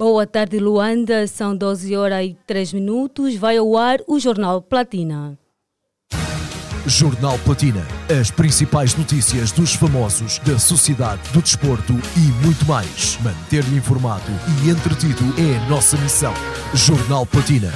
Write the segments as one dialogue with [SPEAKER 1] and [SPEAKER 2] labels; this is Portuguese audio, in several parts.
[SPEAKER 1] Boa tarde, Luanda. São 12 horas e 3 minutos. Vai ao ar o Jornal Platina.
[SPEAKER 2] Jornal Platina. As principais notícias dos famosos, da sociedade, do desporto e muito mais. Manter-lhe informado e entretido é a nossa missão. Jornal Platina.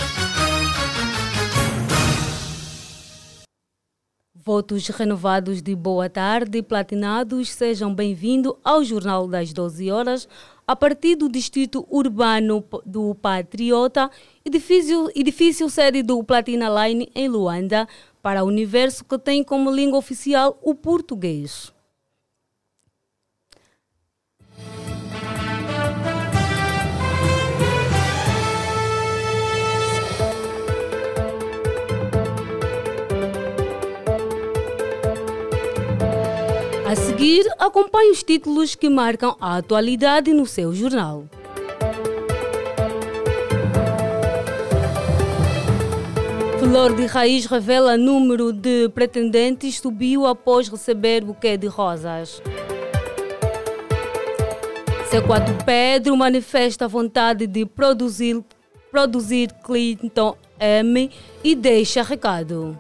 [SPEAKER 1] Votos renovados de boa tarde, platinados, sejam bem-vindos ao Jornal das 12 horas, a partir do Distrito Urbano do Patriota, edifício, edifício sede do Platina Line em Luanda, para o universo que tem como língua oficial o português. A seguir, acompanhe os títulos que marcam a atualidade no seu jornal. Flor de Raiz revela número de pretendentes subiu após receber buquê de rosas. C4 Pedro manifesta a vontade de produzir, produzir Clinton M e deixa recado.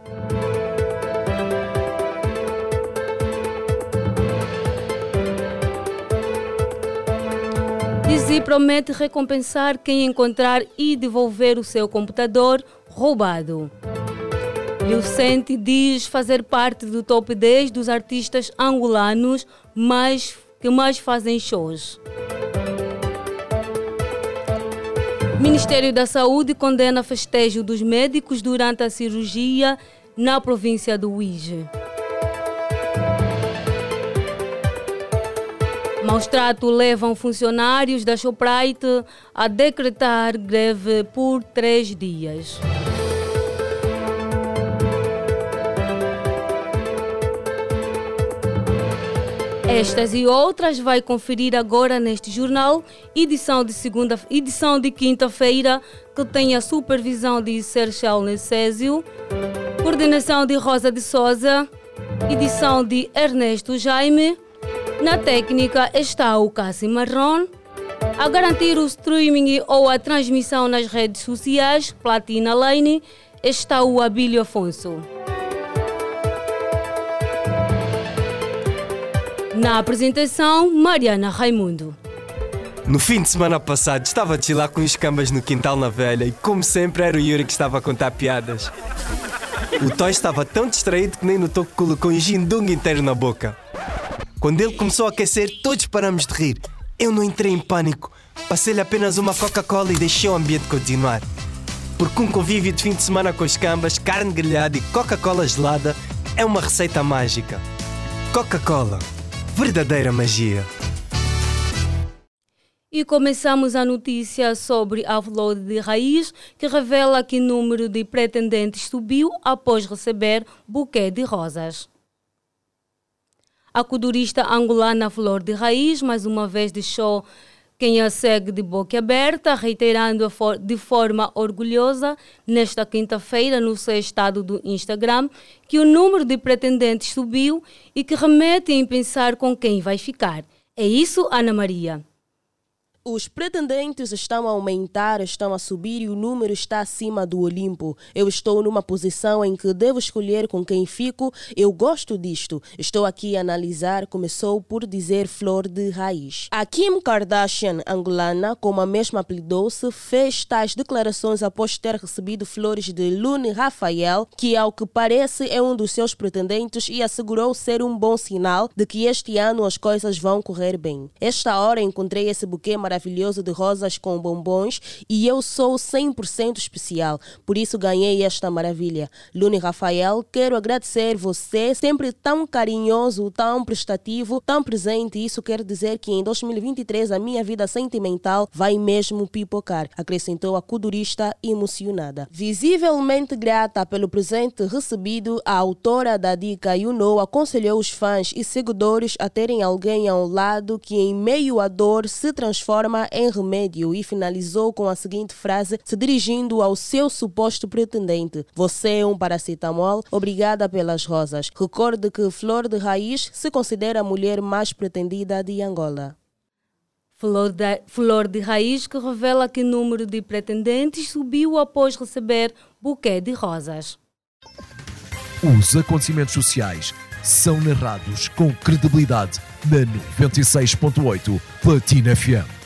[SPEAKER 1] Dizzy promete recompensar quem encontrar e devolver o seu computador roubado. Lucente diz fazer parte do top 10 dos artistas angolanos mais, que mais fazem shows. Ministério da Saúde condena festejo dos médicos durante a cirurgia na província do Uíge. Maus trato levam funcionários da Shoprite a decretar greve por três dias. Estas e outras vai conferir agora neste jornal, edição de segunda, edição de quinta-feira, que tem a supervisão de Serchal Necésio, coordenação de Rosa de Souza, edição de Ernesto Jaime. Na técnica está o Cassi Marron. A garantir o streaming ou a transmissão nas redes sociais, Platina Line, está o Abílio Afonso. Na apresentação, Mariana Raimundo.
[SPEAKER 3] No fim de semana passado, estava a chilar com os cambas no quintal na velha e, como sempre, era o Yuri que estava a contar piadas. O Toy estava tão distraído que nem notou que colocou um gindung inteiro na boca. Quando ele começou a aquecer, todos paramos de rir. Eu não entrei em pânico. Passei-lhe apenas uma Coca-Cola e deixei o ambiente continuar. Porque um convívio de fim de semana com os cambas, carne grelhada e Coca-Cola gelada é uma receita mágica. Coca-Cola. Verdadeira magia.
[SPEAKER 1] E começamos a notícia sobre a flor de raiz, que revela que o número de pretendentes subiu após receber buquê de rosas. A codurista angolana Flor de Raiz, mais uma vez deixou quem a segue de boca aberta, reiterando de forma orgulhosa, nesta quinta-feira, no seu estado do Instagram, que o número de pretendentes subiu e que remete em pensar com quem vai ficar. É isso, Ana Maria?
[SPEAKER 4] Os pretendentes estão a aumentar, estão a subir e o número está acima do Olimpo. Eu estou numa posição em que devo escolher com quem fico. Eu gosto disto. Estou aqui a analisar. Começou por dizer flor de raiz. A Kim Kardashian, angolana, como a mesma apelidou-se, fez tais declarações após ter recebido flores de Lune Rafael, que ao que parece é um dos seus pretendentes e assegurou ser um bom sinal de que este ano as coisas vão correr bem. Esta hora encontrei esse buquê maravilhoso maravilhoso de rosas com bombons e eu sou 100% especial, por isso ganhei esta maravilha. Lune Rafael, quero agradecer você, sempre tão carinhoso, tão prestativo, tão presente. Isso quer dizer que em 2023 a minha vida sentimental vai mesmo pipocar, acrescentou a cudurista emocionada. Visivelmente grata pelo presente recebido, a autora da dica Yuno aconselhou os fãs e seguidores a terem alguém ao lado que em meio à dor se transforma em remédio e finalizou com a seguinte frase, se dirigindo ao seu suposto pretendente: Você é um paracetamol, obrigada pelas rosas. Recorde que Flor de Raiz se considera a mulher mais pretendida de Angola.
[SPEAKER 1] Flor de, Flor de Raiz, que revela que o número de pretendentes subiu após receber buquê de rosas.
[SPEAKER 2] Os acontecimentos sociais são narrados com credibilidade na 96.8 Platina FM.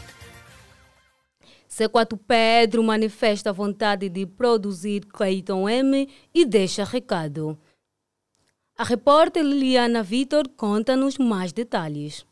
[SPEAKER 1] C4 Pedro manifesta a vontade de produzir Clayton M e deixa recado. A repórter Liliana Vitor conta-nos mais detalhes.